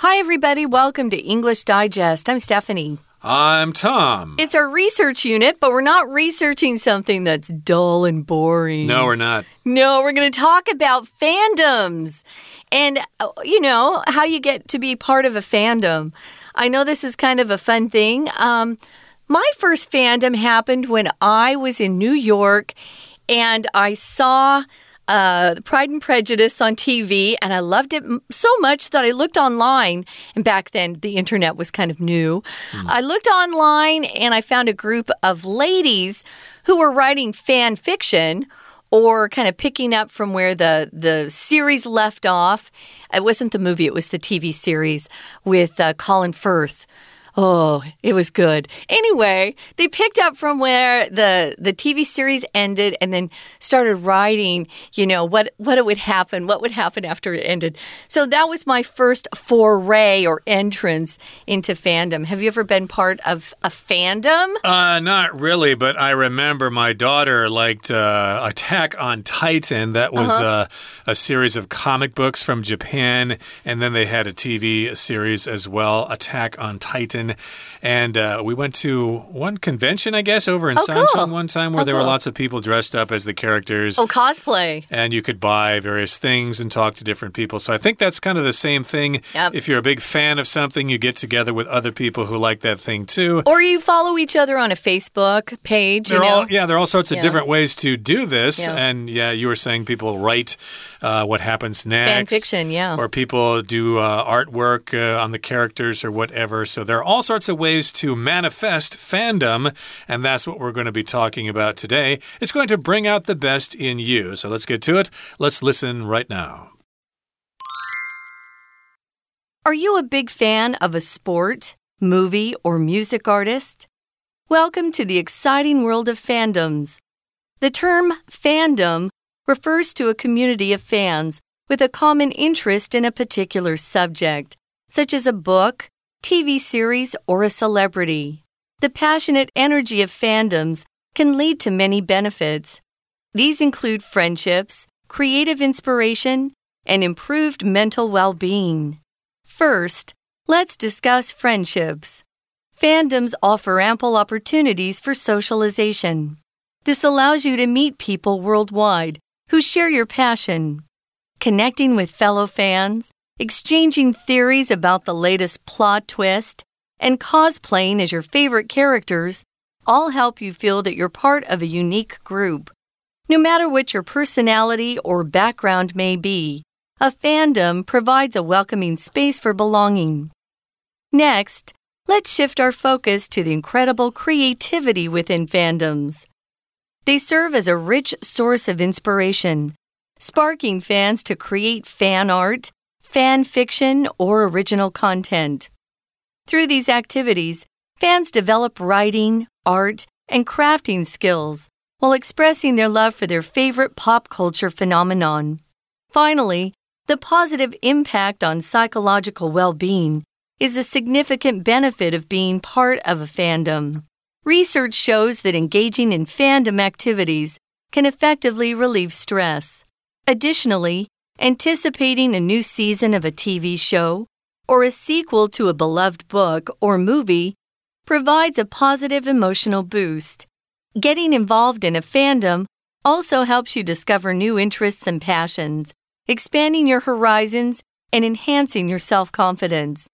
Hi, everybody. Welcome to English Digest. I'm Stephanie. I'm Tom. It's our research unit, but we're not researching something that's dull and boring. No, we're not. No, we're going to talk about fandoms and, uh, you know, how you get to be part of a fandom. I know this is kind of a fun thing. Um, my first fandom happened when I was in New York and I saw uh, Pride and Prejudice on TV, and I loved it so much that I looked online. And back then, the internet was kind of new. Mm. I looked online and I found a group of ladies who were writing fan fiction or kind of picking up from where the the series left off. It wasn't the movie; it was the TV series with uh, Colin Firth. Oh, it was good. Anyway, they picked up from where the the TV series ended and then started writing, you know, what what it would happen, what would happen after it ended. So that was my first foray or entrance into fandom. Have you ever been part of a fandom? Uh, not really, but I remember my daughter liked uh, Attack on Titan. That was uh -huh. uh, a series of comic books from Japan, and then they had a TV series as well, Attack on Titan. And uh, we went to one convention, I guess, over in oh, Sanchong cool. one time where oh, there cool. were lots of people dressed up as the characters. Oh, cosplay. And you could buy various things and talk to different people. So I think that's kind of the same thing. Yep. If you're a big fan of something, you get together with other people who like that thing too. Or you follow each other on a Facebook page. There you know? all, yeah, there are all sorts of yeah. different ways to do this. Yeah. And yeah, you were saying people write uh, what happens next. Fan fiction, yeah. Or people do uh, artwork uh, on the characters or whatever. So there are all sorts of ways to manifest fandom, and that's what we're going to be talking about today. It's going to bring out the best in you. So let's get to it. Let's listen right now. Are you a big fan of a sport, movie, or music artist? Welcome to the exciting world of fandoms. The term fandom refers to a community of fans with a common interest in a particular subject, such as a book, TV series, or a celebrity. The passionate energy of fandoms can lead to many benefits. These include friendships, creative inspiration, and improved mental well being. First, let's discuss friendships. Fandoms offer ample opportunities for socialization. This allows you to meet people worldwide who share your passion. Connecting with fellow fans, exchanging theories about the latest plot twist, and cosplaying as your favorite characters all help you feel that you're part of a unique group. No matter what your personality or background may be, a fandom provides a welcoming space for belonging. Next, let's shift our focus to the incredible creativity within fandoms. They serve as a rich source of inspiration, sparking fans to create fan art, fan fiction, or original content. Through these activities, fans develop writing, art, and crafting skills while expressing their love for their favorite pop culture phenomenon. Finally, the positive impact on psychological well being is a significant benefit of being part of a fandom. Research shows that engaging in fandom activities can effectively relieve stress. Additionally, anticipating a new season of a TV show or a sequel to a beloved book or movie provides a positive emotional boost. Getting involved in a fandom also helps you discover new interests and passions, expanding your horizons and enhancing your self confidence.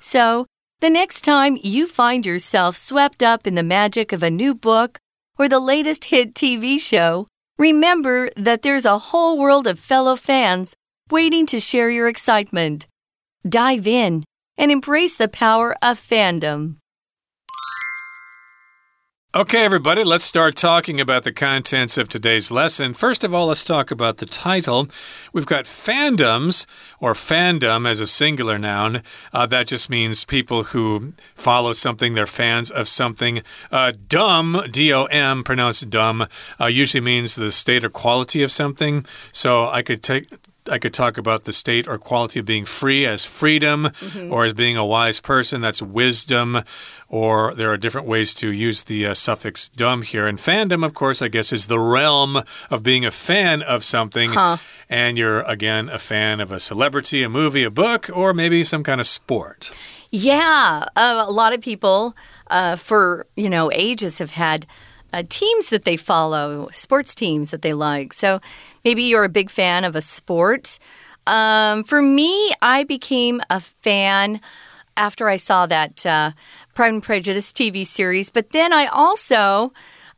So, the next time you find yourself swept up in the magic of a new book or the latest hit TV show, remember that there's a whole world of fellow fans waiting to share your excitement. Dive in and embrace the power of fandom. Okay, everybody, let's start talking about the contents of today's lesson. First of all, let's talk about the title. We've got fandoms, or fandom as a singular noun. Uh, that just means people who follow something, they're fans of something. Uh, dumb, D O M, pronounced dumb, uh, usually means the state or quality of something. So I could take I could talk about the state or quality of being free as freedom, mm -hmm. or as being a wise person. That's wisdom. Or there are different ways to use the uh, suffix dom here. And fandom, of course, I guess, is the realm of being a fan of something. Huh. And you're, again, a fan of a celebrity, a movie, a book, or maybe some kind of sport. Yeah. Uh, a lot of people uh, for, you know, ages have had uh, teams that they follow, sports teams that they like. So maybe you're a big fan of a sport. Um, for me, I became a fan after I saw that uh, Pride and Prejudice TV series, but then I also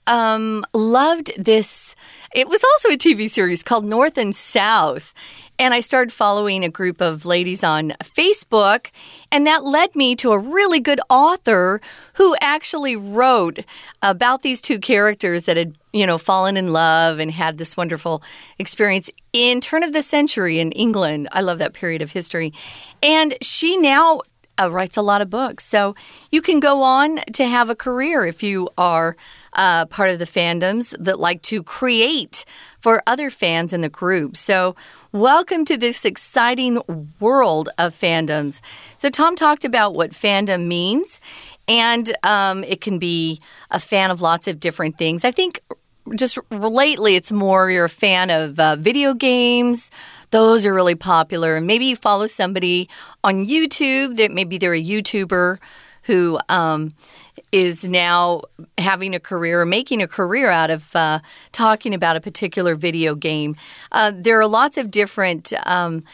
um, loved this. It was also a TV series called North and South. And I started following a group of ladies on Facebook, and that led me to a really good author who actually wrote about these two characters that had, you know, fallen in love and had this wonderful experience in turn of the century in England. I love that period of history. And she now uh, writes a lot of books. So you can go on to have a career if you are uh, part of the fandoms that like to create for other fans in the group. So, welcome to this exciting world of fandoms. So, Tom talked about what fandom means, and um, it can be a fan of lots of different things. I think just lately it's more you're a fan of uh, video games. Those are really popular. And maybe you follow somebody on YouTube that maybe they're a YouTuber who um, is now having a career, or making a career out of uh, talking about a particular video game. Uh, there are lots of different. Um,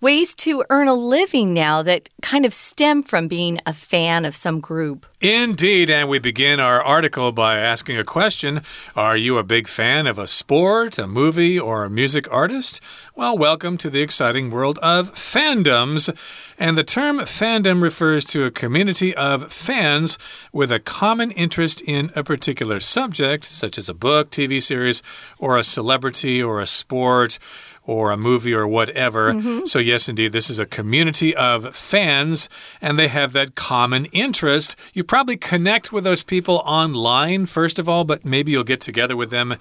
ways to earn a living now that kind of stem from being a fan of some group. Indeed, and we begin our article by asking a question Are you a big fan of a sport, a movie, or a music artist? Well, welcome to the exciting world of fandoms. And the term fandom refers to a community of fans with a common interest in a particular subject, such as a book, TV series, or a celebrity, or a sport or a movie or whatever. Mm -hmm. So, yes, indeed, this is a community of fans and they have that common interest. You probably connect with those people online, first of all, but maybe you'll get together with them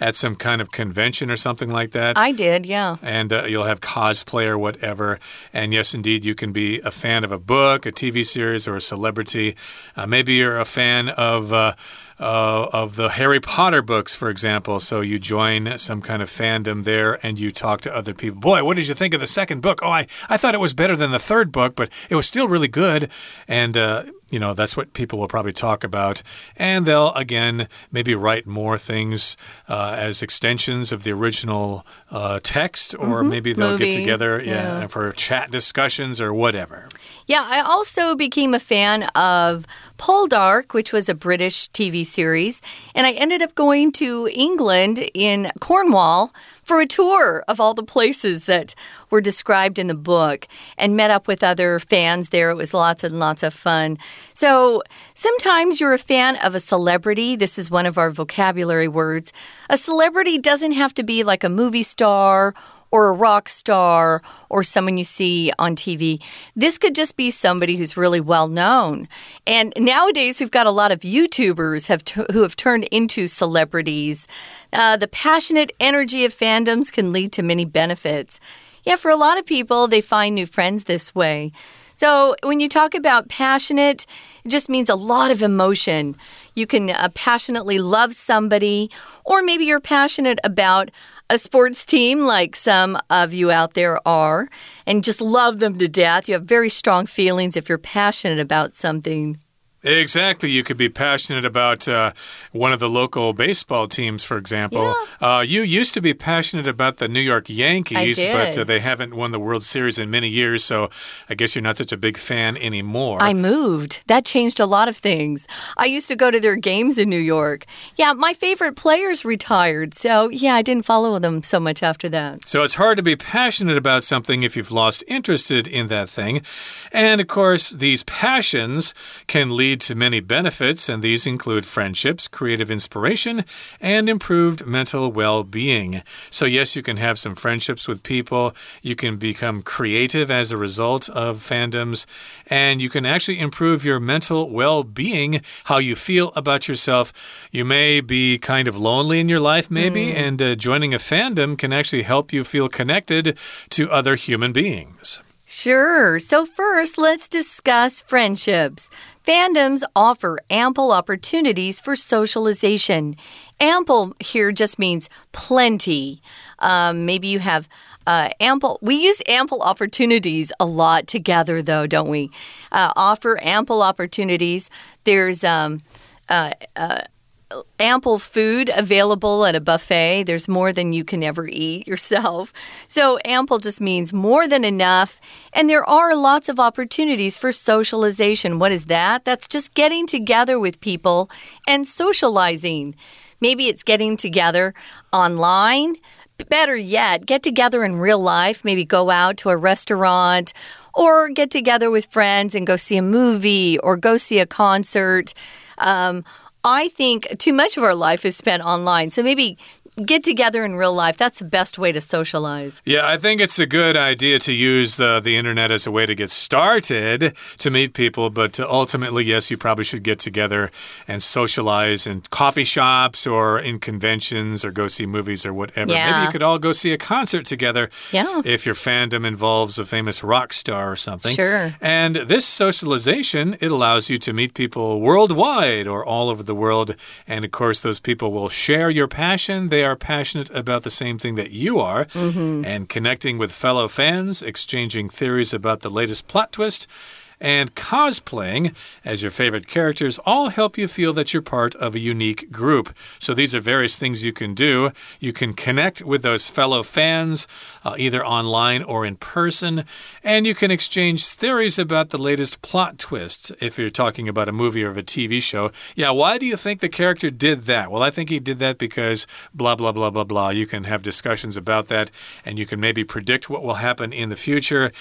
at some kind of convention or something like that. I did, yeah. And uh, you'll have cosplay or whatever. And yes, indeed, you can be a fan of a book, a TV series, or a celebrity. Uh, maybe you're a fan of. Uh, uh, of the Harry Potter books, for example. So you join some kind of fandom there and you talk to other people. Boy, what did you think of the second book? Oh, I, I thought it was better than the third book, but it was still really good. And, uh, you know, that's what people will probably talk about. And they'll, again, maybe write more things uh, as extensions of the original uh, text, or mm -hmm. maybe they'll Movie. get together yeah. yeah, for chat discussions or whatever. Yeah, I also became a fan of Poldark, which was a British TV series, and I ended up going to England in Cornwall for a tour of all the places that were described in the book and met up with other fans there. It was lots and lots of fun. So sometimes you're a fan of a celebrity. This is one of our vocabulary words. A celebrity doesn't have to be like a movie star or a rock star or someone you see on TV. This could just be somebody who's really well known. And nowadays, we've got a lot of YouTubers have who have turned into celebrities. Uh, the passionate energy of fandoms can lead to many benefits. Yeah, for a lot of people, they find new friends this way. So when you talk about passionate, it just means a lot of emotion. You can uh, passionately love somebody, or maybe you're passionate about a sports team like some of you out there are and just love them to death. You have very strong feelings if you're passionate about something. Exactly. You could be passionate about uh, one of the local baseball teams, for example. Yeah. Uh, you used to be passionate about the New York Yankees, but uh, they haven't won the World Series in many years, so I guess you're not such a big fan anymore. I moved. That changed a lot of things. I used to go to their games in New York. Yeah, my favorite players retired, so yeah, I didn't follow them so much after that. So it's hard to be passionate about something if you've lost interest in that thing. And of course, these passions can lead lead to many benefits, and these include friendships, creative inspiration, and improved mental well being. So, yes, you can have some friendships with people, you can become creative as a result of fandoms, and you can actually improve your mental well being, how you feel about yourself. You may be kind of lonely in your life, maybe, mm. and uh, joining a fandom can actually help you feel connected to other human beings. Sure. So, first, let's discuss friendships. Fandoms offer ample opportunities for socialization. Ample here just means plenty. Um, maybe you have uh, ample, we use ample opportunities a lot together, though, don't we? Uh, offer ample opportunities. There's um, uh, uh ample food available at a buffet. There's more than you can ever eat yourself. So, ample just means more than enough. And there are lots of opportunities for socialization. What is that? That's just getting together with people and socializing. Maybe it's getting together online. Better yet, get together in real life. Maybe go out to a restaurant or get together with friends and go see a movie or go see a concert. Um, I think too much of our life is spent online. So maybe get together in real life. That's the best way to socialize. Yeah, I think it's a good idea to use the, the internet as a way to get started to meet people, but ultimately, yes, you probably should get together and socialize in coffee shops or in conventions or go see movies or whatever. Yeah. Maybe you could all go see a concert together yeah. if your fandom involves a famous rock star or something. Sure. And this socialization, it allows you to meet people worldwide or all over the world. And of course, those people will share your passion. They are passionate about the same thing that you are mm -hmm. and connecting with fellow fans, exchanging theories about the latest plot twist and cosplaying as your favorite characters all help you feel that you're part of a unique group. So these are various things you can do. You can connect with those fellow fans, uh, either online or in person, and you can exchange theories about the latest plot twists if you're talking about a movie or a TV show. Yeah, why do you think the character did that? Well, I think he did that because blah, blah, blah, blah, blah. You can have discussions about that, and you can maybe predict what will happen in the future.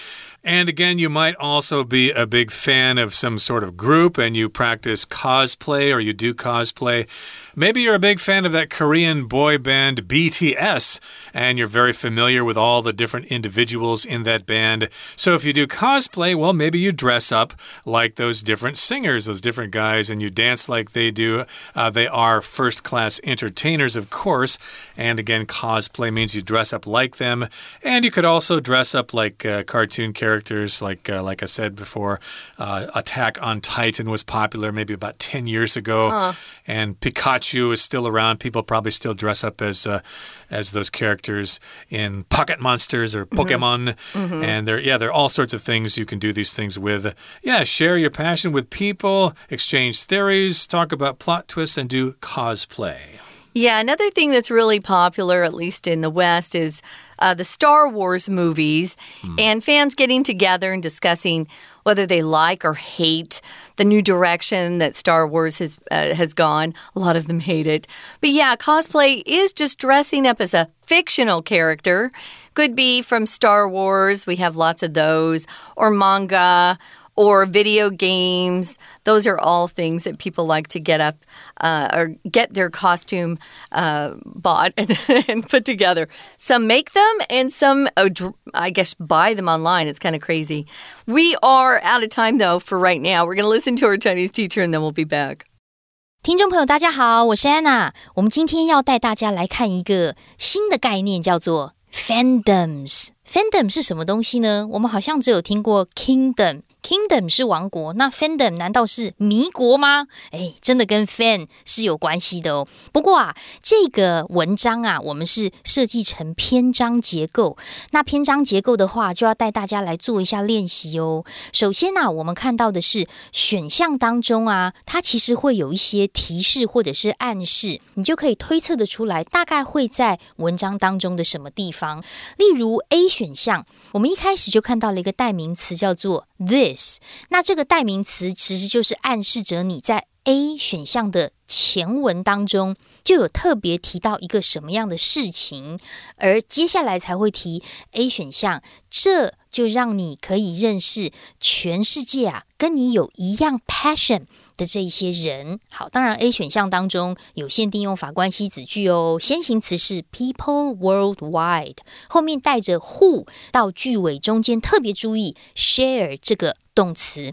And again, you might also be a big fan of some sort of group and you practice cosplay or you do cosplay. Maybe you're a big fan of that Korean boy band BTS and you're very familiar with all the different individuals in that band. So if you do cosplay, well, maybe you dress up like those different singers, those different guys, and you dance like they do. Uh, they are first class entertainers, of course. And again, cosplay means you dress up like them. And you could also dress up like uh, cartoon characters, like, uh, like I said before. Uh, Attack on Titan was popular maybe about 10 years ago. Huh. And Pikachu is still around. People probably still dress up as uh, as those characters in Pocket Monsters or mm-hmm. Pokemon. Mm -hmm. And there, yeah, there are all sorts of things you can do these things with. Yeah, share your passion with people, exchange theories, talk about plot twists, and do cosplay. Yeah, another thing that's really popular, at least in the West, is uh, the Star Wars movies mm. and fans getting together and discussing whether they like or hate the new direction that Star Wars has uh, has gone. A lot of them hate it. But yeah, cosplay is just dressing up as a fictional character. Could be from Star Wars, we have lots of those, or manga, or video games. Those are all things that people like to get up uh, or get their costume uh, bought and, and, put together. Some make them, and some, uh, I guess, buy them online. It's kind of crazy. We are out of time, though, for right now. We're going to listen to our Chinese teacher, and then we'll be back. 听众朋友，大家好，我是安娜。我们今天要带大家来看一个新的概念，叫做 fandoms。fandom 是什么东西呢？我们好像只有听过 kingdom。 Kingdom 是王国，那 Fandom 难道是迷国吗？哎，真的跟 Fan 是有关系的哦。不过啊，这个文章啊，我们是设计成篇章结构。那篇章结构的话，就要带大家来做一下练习哦。首先呢，我们看到的是选项当中啊，它其实会有一些提示或者是暗示，你就可以推测的出来，大概会在文章当中的什么地方。例如 A 选项，我们一开始就看到了一个代名词，叫做 This。那这个代名词其实就是暗示着你在 A 选项的前文当中就有特别提到一个什么样的事情，而接下来才会提 A 选项，这就让你可以认识全世界啊，跟你有一样 passion 的这一些人。好，当然 A 选项当中有限定用法关系子句哦，先行词是 people worldwide，后面带着 who 到句尾中间，特别注意 share 这个动词。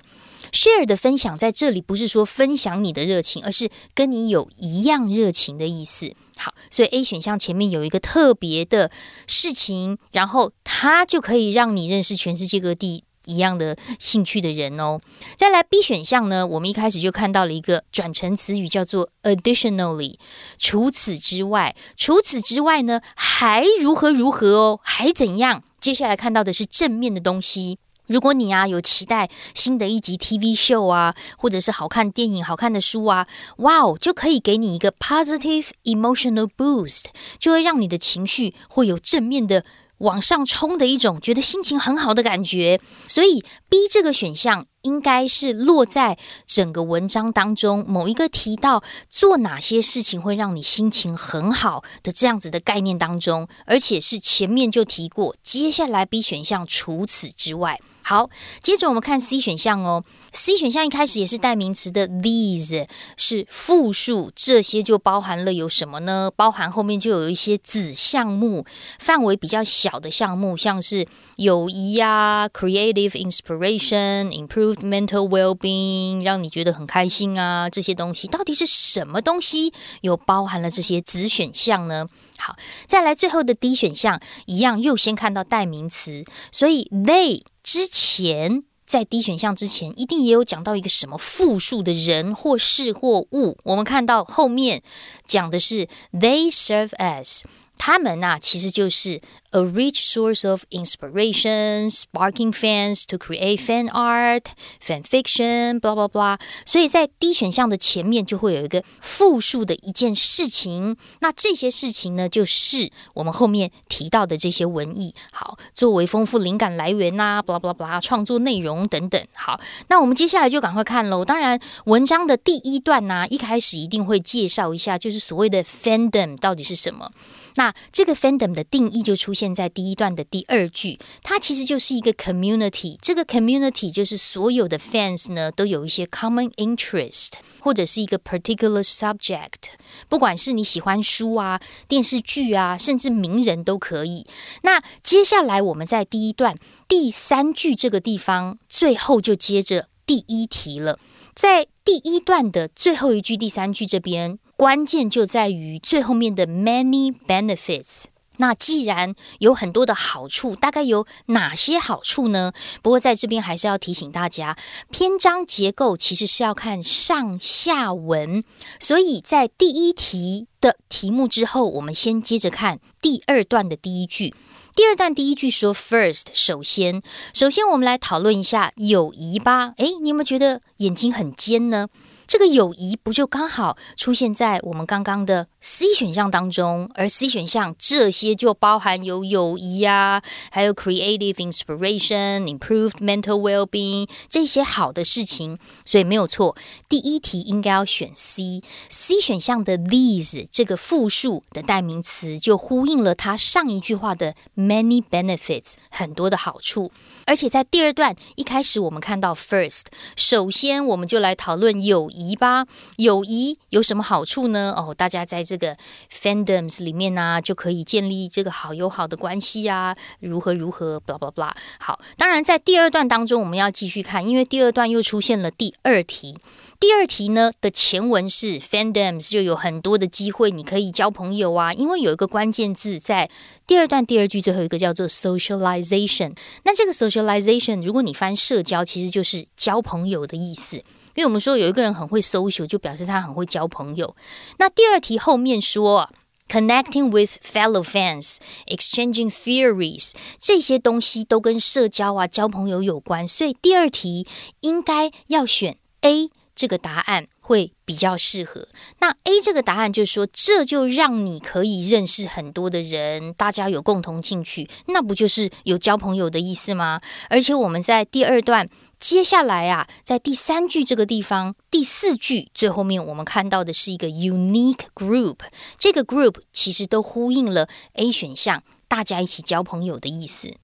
share 的分享在这里不是说分享你的热情，而是跟你有一样热情的意思。好，所以 A 选项前面有一个特别的事情，然后它就可以让你认识全世界各地一样的兴趣的人哦。再来 B 选项呢，我们一开始就看到了一个转成词语叫做 additionally，除此之外，除此之外呢还如何如何哦，还怎样？接下来看到的是正面的东西。如果你啊有期待新的一集 TV show 啊，或者是好看电影、好看的书啊，哇哦，就可以给你一个 positive emotional boost，就会让你的情绪会有正面的往上冲的一种，觉得心情很好的感觉。所以 B 这个选项应该是落在整个文章当中某一个提到做哪些事情会让你心情很好的这样子的概念当中，而且是前面就提过，接下来 B 选项除此之外。好，接着我们看 C 选项哦。C 选项一开始也是代名词的，these 是复数，这些就包含了有什么呢？包含后面就有一些子项目，范围比较小的项目，像是友谊呀、creative inspiration、improved mental well-being，让你觉得很开心啊，这些东西到底是什么东西？有包含了这些子选项呢？好，再来最后的 D 选项，一样又先看到代名词，所以 they。之前在 D 选项之前，一定也有讲到一个什么复数的人或事或物。我们看到后面讲的是 they serve as。他们呐，其实就是 a rich source of inspiration, sparking fans to create fan art, fan fiction, blah blah blah。所以在 D 选项的前面就会有一个复数的一件事情。那这些事情呢，就是我们后面提到的这些文艺，好，作为丰富灵感来源呐，blah blah blah，创作内容等等。好，那我们接下来就赶快看喽。当然，文章的第一段呢，一开始一定会介绍一下，就是所谓的 fandom 到底是什么。那这个 fandom 的定义就出现在第一段的第二句，它其实就是一个 community。这个 community 就是所有的 fans 呢都有一些 common interest，或者是一个 particular subject。不管是你喜欢书啊、电视剧啊，甚至名人都可以。那接下来我们在第一段第三句这个地方，最后就接着第一题了。在第一段的最后一句第三句这边。关键就在于最后面的 many benefits。那既然有很多的好处，大概有哪些好处呢？不过在这边还是要提醒大家，篇章结构其实是要看上下文。所以在第一题的题目之后，我们先接着看第二段的第一句。第二段第一句说 first，首先，首先我们来讨论一下友谊吧。诶，你有没有觉得眼睛很尖呢？这个友谊不就刚好出现在我们刚刚的 C 选项当中？而 C 选项这些就包含有友谊呀，还有 creative inspiration、improved mental well-being 这些好的事情，所以没有错。第一题应该要选 C。C 选项的 these 这个复数的代名词就呼应了它上一句话的 many benefits 很多的好处。而且在第二段一开始，我们看到 first，首先我们就来讨论友谊吧。友谊有什么好处呢？哦，大家在这个 fandoms 里面呢，就可以建立这个好友好的关系啊，如何如何，blah blah blah。好，当然在第二段当中，我们要继续看，因为第二段又出现了第二题。第二题呢的前文是 fandoms，就有很多的机会你可以交朋友啊，因为有一个关键字在第二段第二句最后一个叫做 socialization。那这个 socialization，如果你翻社交，其实就是交朋友的意思。因为我们说有一个人很会 social，就表示他很会交朋友。那第二题后面说 connecting with fellow fans，exchanging theories，这些东西都跟社交啊、交朋友有关，所以第二题应该要选 A。这个答案会比较适合。那 A 这个答案就是说，这就让你可以认识很多的人，大家有共同兴趣，那不就是有交朋友的意思吗？而且我们在第二段接下来啊，在第三句这个地方，第四句最后面，我们看到的是一个 unique group，这个 group 其实都呼应了 A 选项，大家一起交朋友的意思。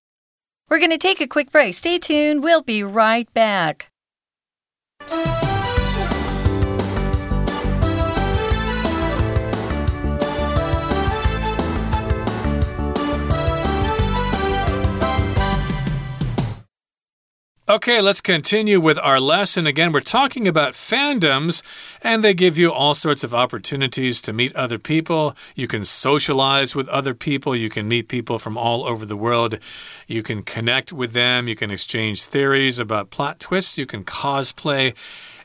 We're gonna take a quick break. Stay tuned. We'll be right back. Okay, let's continue with our lesson. Again, we're talking about fandoms, and they give you all sorts of opportunities to meet other people. You can socialize with other people. You can meet people from all over the world. You can connect with them. You can exchange theories about plot twists. You can cosplay.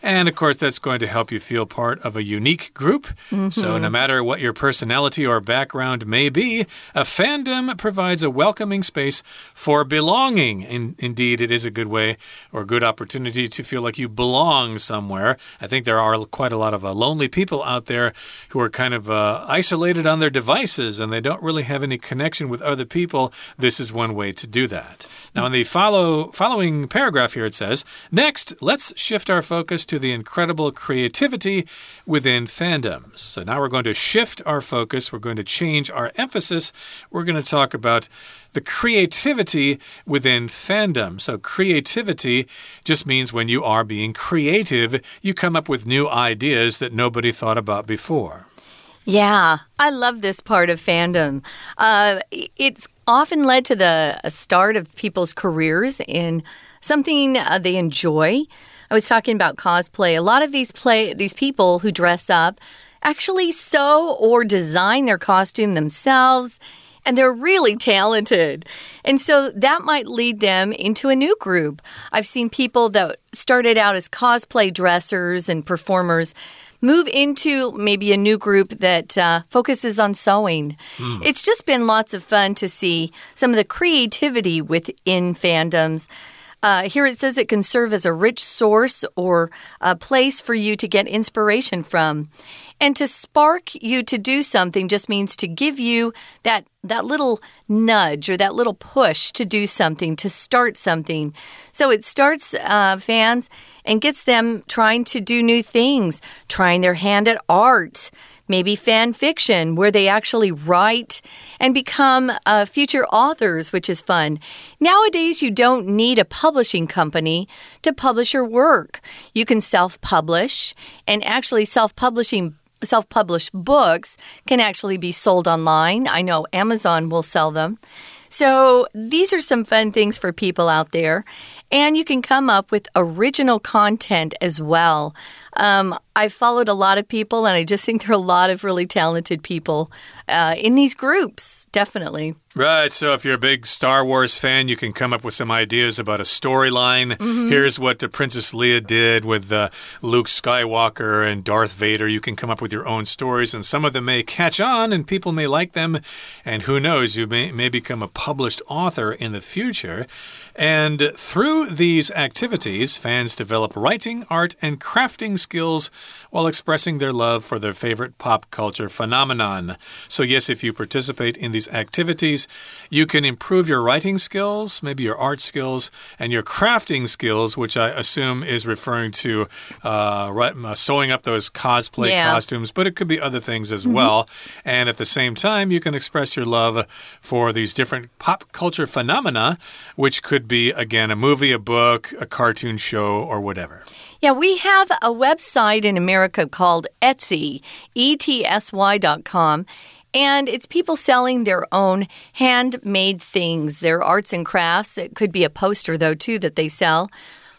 And of course, that's going to help you feel part of a unique group. Mm -hmm. So, no matter what your personality or background may be, a fandom provides a welcoming space for belonging. In, indeed, it is a good way or good opportunity to feel like you belong somewhere. I think there are quite a lot of uh, lonely people out there who are kind of uh, isolated on their devices and they don't really have any connection with other people. This is one way to do that. Now, in the follow, following paragraph here, it says Next, let's shift our focus to the incredible creativity within fandoms. So now we're going to shift our focus, we're going to change our emphasis. We're going to talk about the creativity within fandom. So, creativity just means when you are being creative, you come up with new ideas that nobody thought about before. Yeah, I love this part of fandom. Uh, it's often led to the start of people's careers in something uh, they enjoy. I was talking about cosplay. A lot of these play these people who dress up actually sew or design their costume themselves and they're really talented. And so that might lead them into a new group. I've seen people that started out as cosplay dressers and performers move into maybe a new group that uh, focuses on sewing. Mm. It's just been lots of fun to see some of the creativity within fandoms. Uh, here it says it can serve as a rich source or a place for you to get inspiration from. And to spark you to do something just means to give you that that little nudge or that little push to do something, to start something. So it starts uh, fans and gets them trying to do new things, trying their hand at art, maybe fan fiction, where they actually write and become uh, future authors, which is fun. Nowadays, you don't need a publishing company to publish your work. You can self publish, and actually, self publishing self published books can actually be sold online. I know Amazon will sell them. So, these are some fun things for people out there. And you can come up with original content as well. Um, I've followed a lot of people, and I just think there are a lot of really talented people uh, in these groups, definitely. Right. So if you're a big Star Wars fan, you can come up with some ideas about a storyline. Mm -hmm. Here's what the Princess Leia did with uh, Luke Skywalker and Darth Vader. You can come up with your own stories, and some of them may catch on and people may like them. And who knows, you may, may become a published author in the future. And through these activities, fans develop writing, art, and crafting skills while expressing their love for their favorite pop culture phenomenon. So, yes, if you participate in these activities, you can improve your writing skills, maybe your art skills, and your crafting skills, which I assume is referring to uh, uh sewing up those cosplay yeah. costumes, but it could be other things as mm -hmm. well. And at the same time, you can express your love for these different pop culture phenomena, which could be, again, a movie, a book, a cartoon show, or whatever. Yeah, we have a website in America called Etsy, etsy.com. And it's people selling their own handmade things, their arts and crafts. It could be a poster, though, too, that they sell.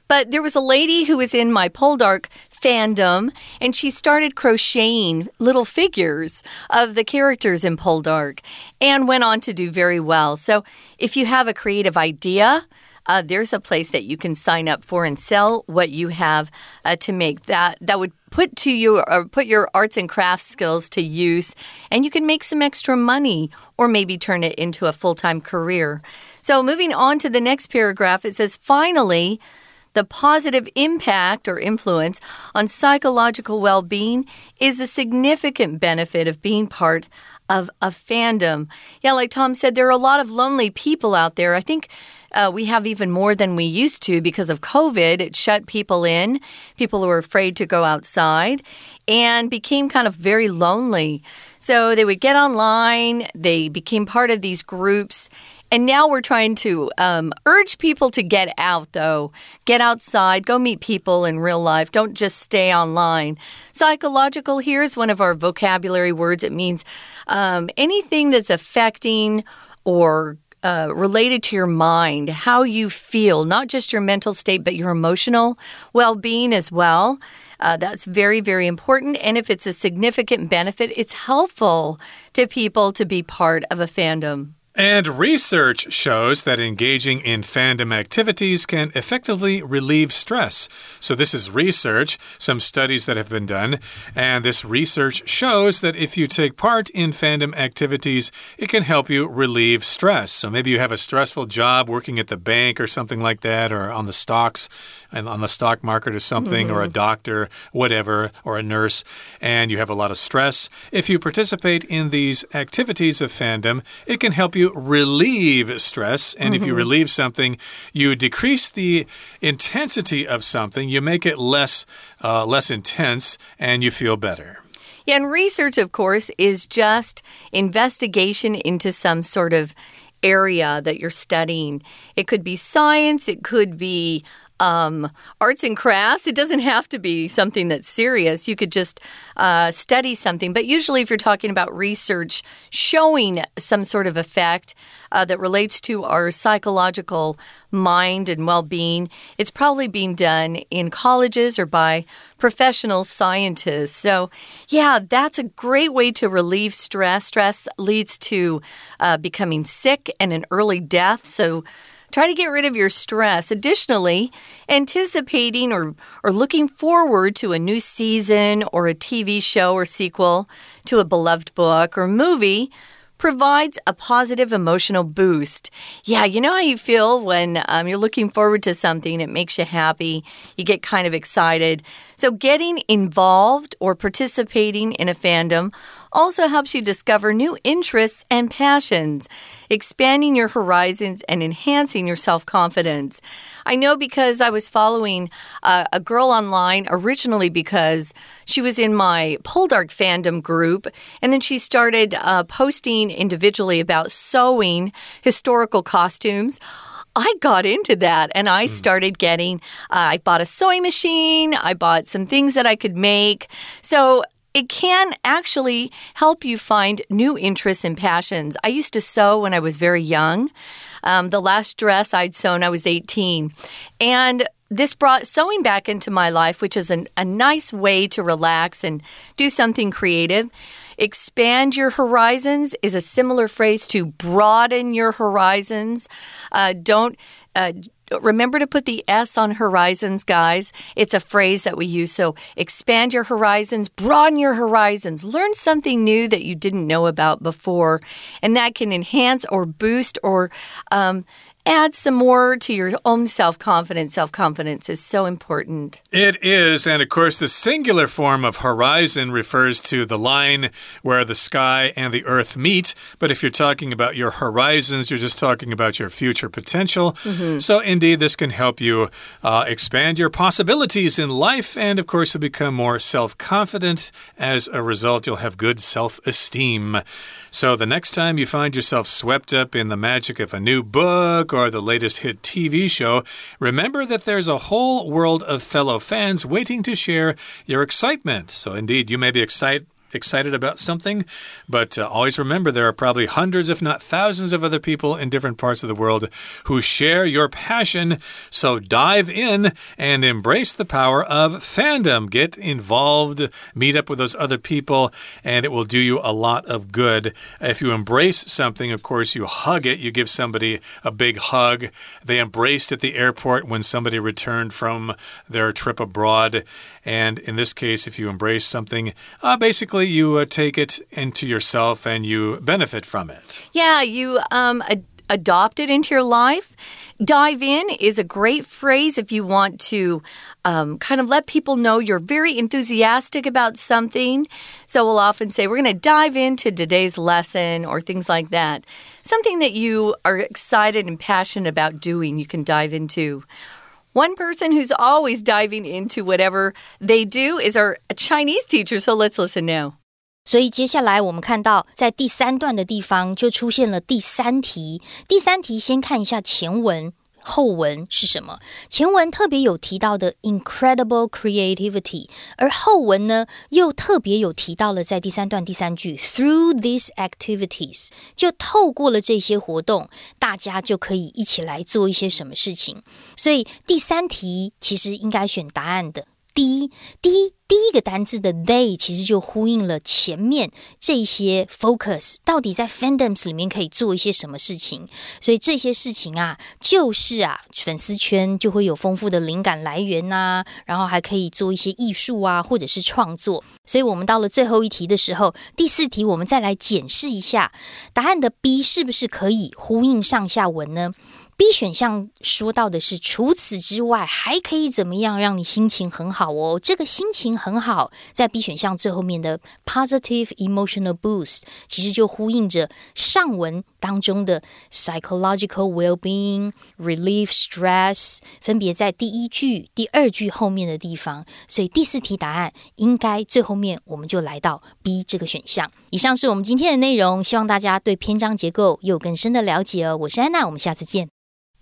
But there was a lady who was in my Poldark fandom, and she started crocheting little figures of the characters in Poldark and went on to do very well. So if you have a creative idea, uh, there's a place that you can sign up for and sell what you have uh, to make that that would put to you or put your arts and crafts skills to use and you can make some extra money or maybe turn it into a full-time career. So moving on to the next paragraph it says finally the positive impact or influence on psychological well being is a significant benefit of being part of a fandom. Yeah, like Tom said, there are a lot of lonely people out there. I think uh, we have even more than we used to because of COVID. It shut people in. People who were afraid to go outside and became kind of very lonely. So they would get online, they became part of these groups, And now we're trying to um, urge people to get out, though. Get outside, go meet people in real life. Don't just stay online. Psychological, here's one of our vocabulary words. It means um, anything that's affecting or uh, related to your mind, how you feel, not just your mental state, but your emotional well being as well. Uh, that's very, very important. And if it's a significant benefit, it's helpful to people to be part of a fandom. And research shows that engaging in fandom activities can effectively relieve stress. So, this is research, some studies that have been done. And this research shows that if you take part in fandom activities, it can help you relieve stress. So, maybe you have a stressful job working at the bank or something like that, or on the stocks and on the stock market or something, mm -hmm. or a mm-hmm. doctor, whatever, or a nurse, and you have a lot of stress. If you participate in these activities of fandom, it can help you relieve stress. And mm -hmm. if you mm-hmm. relieve something, you decrease the intensity of something, you make it less, uh, less intense, and you feel better. Yeah, and research, of course, is just investigation into some sort of area that you're studying. It could be science, it could be um, arts and crafts. It doesn't have to be something that's serious. You could just uh, study something. But usually, if you're talking about research showing some sort of effect uh, that relates to our psychological mind and well being, it's probably being done in colleges or by professional scientists. So, yeah, that's a great way to relieve stress. Stress leads to uh, becoming sick and an early death. So, Try to get rid of your stress. Additionally, anticipating or, or looking forward to a new season or a TV show or sequel to a beloved book or movie provides a positive emotional boost. Yeah, you know how you feel when um, you're looking forward to something, it makes you happy, you get kind of excited. So, getting involved or participating in a fandom also helps you discover new interests and passions, expanding your horizons and enhancing your self confidence. I know because I was following uh, a girl online originally because she was in my Poldark fandom group, and then she started uh, posting individually about sewing historical costumes. I got into that and I hmm. started getting, uh, I bought a sewing machine, I bought some things that I could make. So it can actually help you find new interests and passions. I used to sew when I was very young. Um, the last dress I'd sewn, I was 18. And this brought sewing back into my life, which is an, a nice way to relax and do something creative. Expand your horizons is a similar phrase to broaden your horizons. Uh, don't uh, remember to put the S on horizons, guys. It's a phrase that we use. So expand your horizons, broaden your horizons, learn something new that you didn't know about before. And that can enhance or boost or um, add some more to your own self confidence. Self confidence is so important. It is. And of course, the singular form of horizon refers to the line where the sky and the earth meet. But if you're talking about your horizons, you're just talking about your future potential. Mm -hmm. So, indeed, this can help you uh, expand your possibilities in life. And of course, you'll become more self confident. As a result, you'll have good self esteem. So, the next time you find yourself swept up in the magic of a new book, or the latest hit TV show, remember that there's a whole world of fellow fans waiting to share your excitement. So, indeed, you may be excited excited about something, but uh, always remember there are probably hundreds, if not thousands, of other people in different parts of the world who share your passion. So dive in and embrace the power of fandom. Get involved, meet up with those other people, and it will do you a lot of good. If you embrace something, of course, you hug it, you give somebody a big hug. They embraced at the airport when somebody returned from their trip abroad. And in this case, if you embrace something, uh, basically you uh, take it into yourself and you benefit from it. Yeah, you um, ad adopt it into your life. Dive in is a great phrase if you want to um, kind of let people know you're very enthusiastic about something. So we'll often say, We're going to dive into today's lesson or things like that. Something that you are excited and passionate about doing, you can dive into. One person who's always diving into whatever they do is our Chinese teacher. So let's listen now. 所以接下来我们看到，在第三段的地方就出现了第三题。第三题先看一下前文。 后文是什么？前文特别有提到的 incredible creativity，而后文呢又特别有提到了在第三段第三句 through these activities，就透过了这些活动，大家就可以一起来做一些什么事情。所以第三题其实应该选答案的。第一，第一，第一个单字的 they 其实就呼应了前面这些 focus，到底在 fandoms 里面可以做一些什么事情？所以这些事情啊，就是啊，粉丝圈就会有丰富的灵感来源呐，然后还可以做一些艺术啊，或者是创作。所以我们到了最后一题的时候，第四题我们再来检视一下答案的 B 是不是可以呼应上下文呢？B 选项说到的是，除此之外还可以怎么样让你心情很好哦？这个心情很好，在 B 选项最后面的 positive emotional boost，其实就呼应着上文当中的 psychological well-being、relieve stress，分别在第一句、第二句后面的地方。所以第四题答案应该最后面我们就来到 B 这个选项。以上是我们今天的内容，希望大家对篇章结构有更深的了解哦。我是安娜，我们下次见。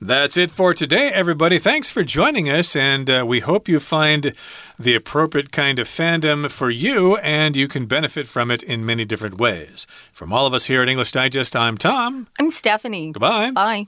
That's it for today, everybody. Thanks for joining us, and uh, we hope you find the appropriate kind of fandom for you and you can benefit from it in many different ways. From all of us here at English Digest, I'm Tom. I'm Stephanie. Goodbye. Bye.